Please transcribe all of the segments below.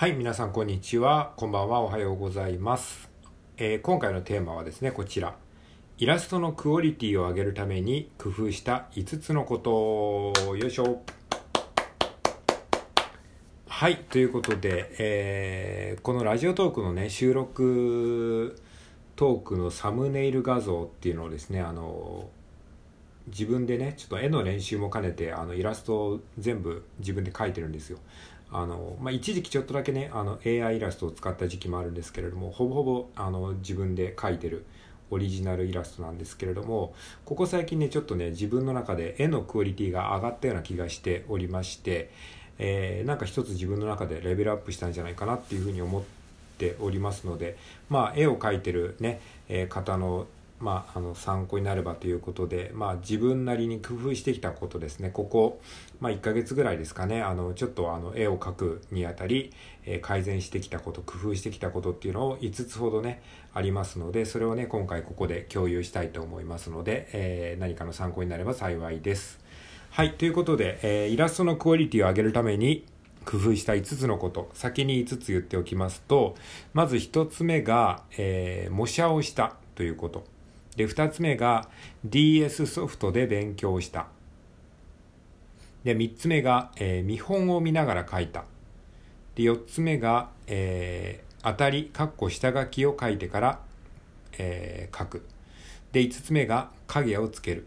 はい、皆さんこんにちは。こんばんは。おはようございます。えー今回のテーマはですね、こちら。イラストのクオリティを上げるために工夫した5つのこと。よいしょ。はい、ということで、えーこのラジオトークのね、収録トークのサムネイル画像っていうのをですね、あの、自分でねちょっと絵の練習も兼ねてあのイラストを全部自分で描いてるんですよあの、まあ、一時期ちょっとだけねあの AI イラストを使った時期もあるんですけれどもほぼほぼあの自分で描いてるオリジナルイラストなんですけれどもここ最近ねちょっとね自分の中で絵のクオリティが上がったような気がしておりまして、えーなんか一つ自分の中でレベルアップしたんじゃないかなっていうふうに思っておりますのでまあ絵を描いてるね、えー方のまあ、あの参考になればということで、まあ、自分なりに工夫してきたことですね。ここ、まあ、1ヶ月ぐらいですかね。あのちょっとあの絵を描くにあたり、えー改善してきたこと工夫してきたことっていうのを5つほどねありますのでそれをね今回ここで共有したいと思いますので、えー何かの参考になれば幸いです。はいということで、えーイラストのクオリティを上げるために工夫した5つのこと先に5つ言っておきますとまず1つ目が、え模写をしたということ。で2つ目が DS ソフトで勉強したで3つ目が、えー見本を見ながら書いたで4つ目が、えー当たりかっこ下書きを書いてから、えー書くで5つ目が影をつける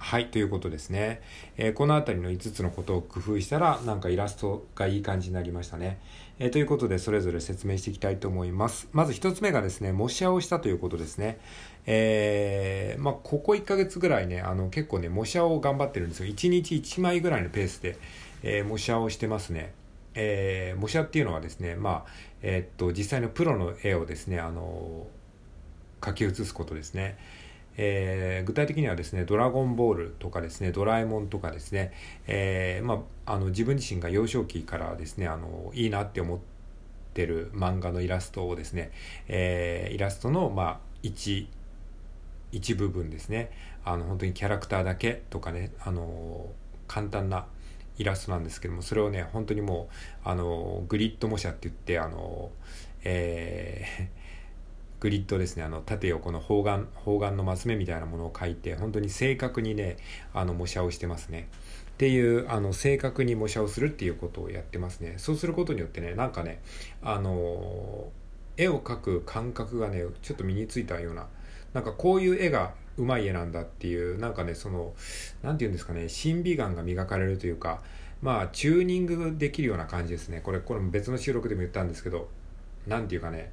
はい、ということですね。えーこのあたりの5つのことを工夫したら、なんかイラストがいい感じになりましたね。えということで、それぞれ説明していきたいと思います。まず1つ目がですね、模写をしたということですね。えーまあ、ここ1ヶ月ぐらいね、あの、結構ね、模写を頑張ってるんですよ。1日1枚ぐらいのペースで、えー模写をしてますね。えー模写っていうのはですね、まあ、えっと、実際のプロの絵をですね、あの書き写すことですね。えー具体的にはですね「ドラゴンボール」とかですね「ドラえもん」とかですね、えーまあ、あの自分自身が幼少期からですねあのいいなって思ってる漫画のイラストをですね、えーイラストの、まあ、一一部分ですねあの本当にキャラクターだけとかねあの簡単なイラストなんですけどもそれをね本当にもうあのグリッド模写って言ってあの、えーグリッドですね。あの縦横の方眼方眼のマス目みたいなものを描いて本当に正確にねあの模写をしてますね。っていうあの正確に模写をするっていうことをやってますね。そうすることによってねなんかねあの絵を描く感覚がねちょっと身についたようななんかこういう絵がうまい絵なんだっていうなんかねそのなんていうんですかね審美眼が磨かれるというかまあチューニングできるような感じですね。これこれも別の収録でも言ったんですけどなんていうかね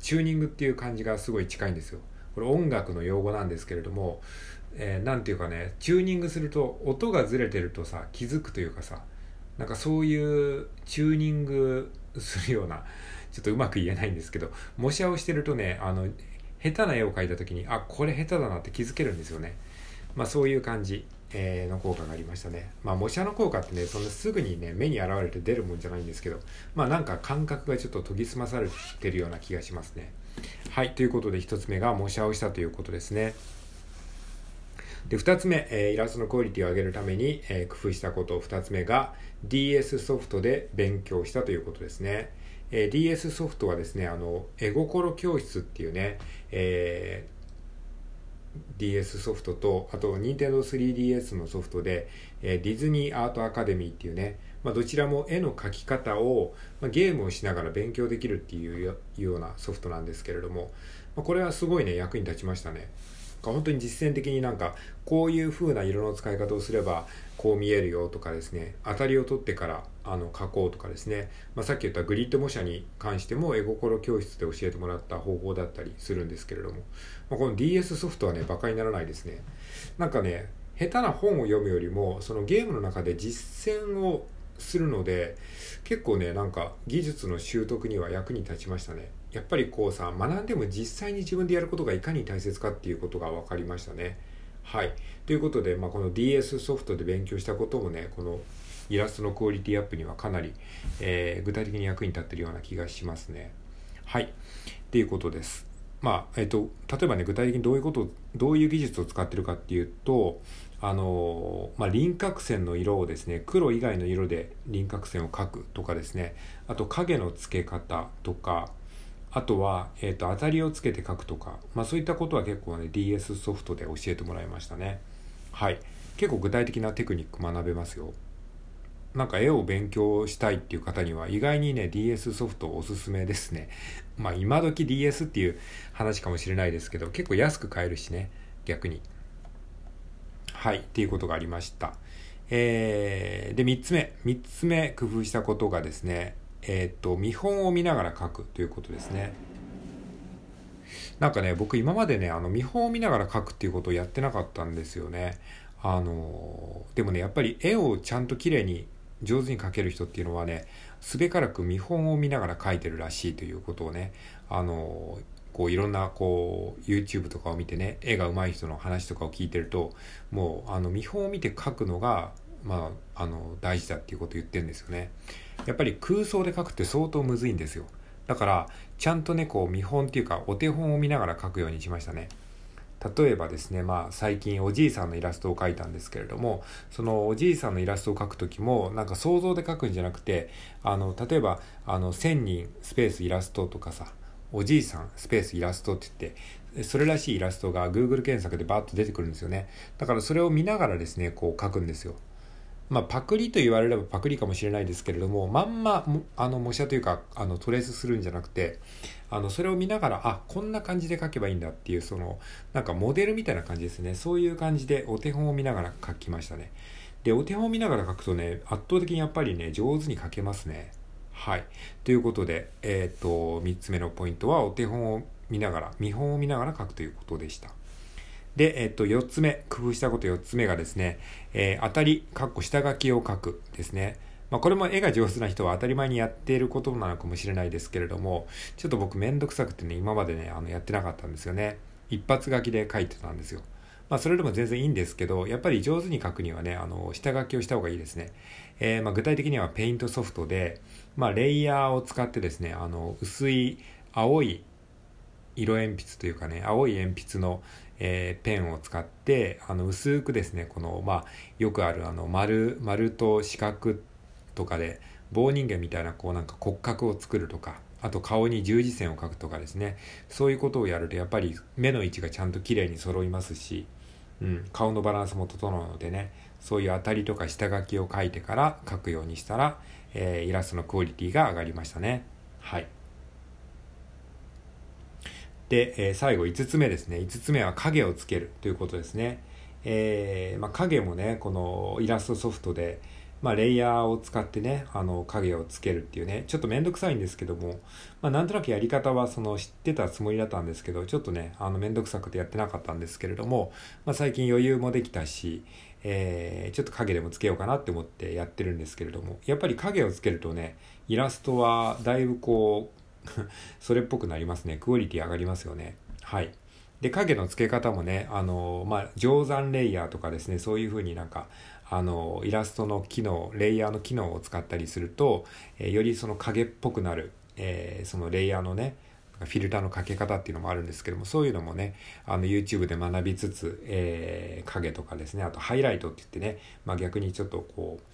チューニングっていう感じがすごい近いんですよ。これ音楽の用語なんですけれども、えーて言うかねチューニングすると音がずれてるとさ気づくというかさなんかそういうチューニングするようなちょっとうまく言えないんですけど模写をしてるとねあの下手な絵を描いた時にあこれ下手だなって気づけるんですよね。まあそういう感じ、えーの効果がありましたね。まあ模写の効果ってねそんなすぐにね目に現れて出るもんじゃないんですけどまあなんか感覚がちょっと研ぎ澄まされてるような気がしますね。はいということで1つ目が模写をしたということですね。で2つ目、えーイラストのクオリティを上げるために、えー工夫したこと。2つ目が DS ソフトで勉強したということですね、えー DS ソフトはですねあの絵心教室っていうね、えー DS ソフトとあと Nintendo3DS のソフトで、えーディズニーアートアカデミーっていうね、まあ、どちらも絵の描き方を、まあ、ゲームをしながら勉強できるっていうようなソフトなんですけれども、まあ、これはすごいね役に立ちましたね。本当に実践的になんかこういう風な色の使い方をすればこう見えるよとかですね当たりを取ってからあの書こうとかですね、まあ、さっき言ったグリッド模写に関しても絵心教室で教えてもらった方法だったりするんですけれども、まあ、この DS ソフトはねバカにならないですね。なんかね下手な本を読むよりもそのゲームの中で実践をするので結構ねなんか技術の習得には役に立ちましたね。やっぱりこうさ学んでも実際に自分でやることがいかに大切かっていうことが分かりましたね。はい。ということで、まあ、この DS ソフトで勉強したこともねこのイラストのクオリティアップにはかなり、えー具体的に役に立ってるような気がしますね。はい。っていうことです。まあえっと例えばね具体的にどういうことどういう技術を使ってるかっていうとあのまあ、輪郭線の色をですね黒以外の色で輪郭線を描くとかですね。あと影の付け方とかあとは、えーと、当たりをつけて描くとか、まあ、そういったことは結構ね DS ソフトで教えてもらいましたね。はい。結構具体的なテクニック学べますよ。なんか絵を勉強したいっていう方には意外にね DS ソフトおすすめですね。まあ今時 DS っていう話かもしれないですけど結構安く買えるしね逆に。はいっていうことがありました。えー、で3つ目。3つ目工夫したことがですねえっ、ー、と見本を見ながら書くということですね。なんかね僕今までねあの見本を見ながら書くっていうことをやってなかったんですよね。あのでもねやっぱり絵をちゃんと綺麗に上手に描ける人っていうのはねすべからく見本を見ながら描いてるらしいということをねあのこういろんなこう YouTube とかを見てね絵が上手い人の話とかを聞いてるともうあの見本を見て描くのがまあ、あの大事だっていうことを言ってるんですよね。やっぱり空想で描くって相当むずいんですよ。だからちゃんとねこう見本っていうかお手本を見ながら描くようにしましたね。例えばですねまあ最近おじいさんのイラストを描いたんですけれどもそのおじいさんのイラストを描く時もなんか想像で描くんじゃなくてあの例えばあの1000人スペースイラストとかさおじいさんスペースイラストって言ってそれらしいイラストが Google 検索でバーッと出てくるんですよね。だからそれを見ながらですねこう描くんですよ。まあ、パクリと言われればパクリかもしれないですけれどもまんまあの模写というかあのトレースするんじゃなくてあのそれを見ながらあこんな感じで書けばいいんだっていうそのなんかモデルみたいな感じですね。そういう感じでお手本を見ながら書きましたね。でお手本を見ながら書くとね圧倒的にやっぱりね上手に書けますね。はい。ということでえっ、と3つ目のポイントはお手本を見ながら見本を見ながら書くということでした。で、えっと、4つ目、工夫したこと4つ目がですね、えー、アタリ、かっこ下書きを書くですね。まあ、これも絵が上手な人は当たり前にやっていることなのかもしれないですけれども、ちょっと僕めんどくさくてね、今までね、あのやってなかったんですよね。一発書きで書いてたんですよ。まあ、それでも全然いいんですけど、やっぱり上手に書くにはね、あの、下書きをした方がいいですね。えー、ま、具体的にはペイントソフトで、まあ、レイヤーを使ってですね、あの、薄い青い色鉛筆というかね、青い鉛筆の、えー、ペンを使ってあの薄くですねこの、まあ、よくあるあの丸丸と四角とかで棒人間みたいなこうなんか骨格を作るとかあと顔に十字線を描くとかですね。そういうことをやるとやっぱり目の位置がちゃんと綺麗に揃いますし、うん、顔のバランスも整うのでねそういう当たりとか下書きを描いてから描くようにしたら、えー、イラストのクオリティが上がりましたね。はい。で、えー、最後5つ目ですね。5つ目は影をつけるということですね。えー、まあ、影もね、このイラストソフトで、まあ、レイヤーを使ってね、あの、影をつけるっていうね、ちょっとめんどくさいんですけども、まあ、なんとなくやり方はその知ってたつもりだったんですけど、ちょっとね、あの、めんどくさくてやってなかったんですけれども、まあ、最近余裕もできたし、えー、ちょっと影でもつけようかなって思ってやってるんですけれども、やっぱり影をつけるとね、イラストはだいぶこう、それっぽくなりますね。クオリティ上がりますよね。はい。で、影の付け方もね、あの、まあ、定山レイヤーとかですね、そういう風になんか、あの、イラストの機能、レイヤーの機能を使ったりすると、えー、よりその影っぽくなる、えー、そのレイヤーのね、フィルターのかけ方っていうのもあるんですけども、そういうのもね、あの YouTube で学びつつ、えー、影とかですね、あとハイライトって言ってね、まあ逆にちょっとこう、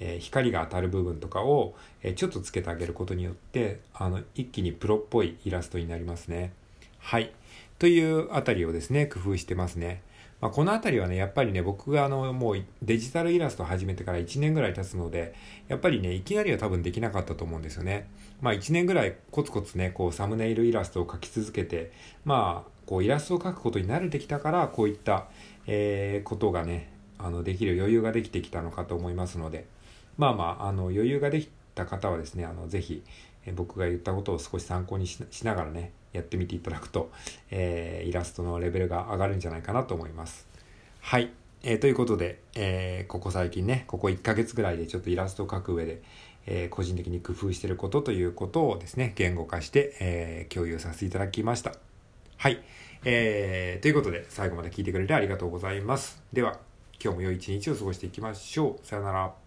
えー、光が当たる部分とかを、えー、ちょっとつけてあげることによってあの一気にプロっぽいイラストになりますね。はい。というあたりをですね、工夫してますね。まあ、このあたりはね、やっぱりね、僕があの、もうデジタルイラスト始めてから1年ぐらい経つので、やっぱりね、いきなりは多分できなかったと思うんですよね。まあ1年ぐらいコツコツね、こうサムネイルイラストを描き続けて、まあ、こうイラストを描くことに慣れてきたから、こういった、え、ことがね、あの、できる余裕ができてきたのかと思いますので、まあまあ、あの余裕ができた方はですね、あのぜひ、僕が言ったことを少し参考にしながらね、やってみていただくと、えー、イラストのレベルが上がるんじゃないかなと思います。はい。えー、ということで、えー、ここ最近ね、ここ1ヶ月ぐらいでちょっとイラストを描く上で、えー、個人的に工夫していることということをですね、言語化して、え共有させていただきました。はい。えー、ということで、最後まで聞いてくれてありがとうございます。では、今日も良い一日を過ごしていきましょう。さよなら。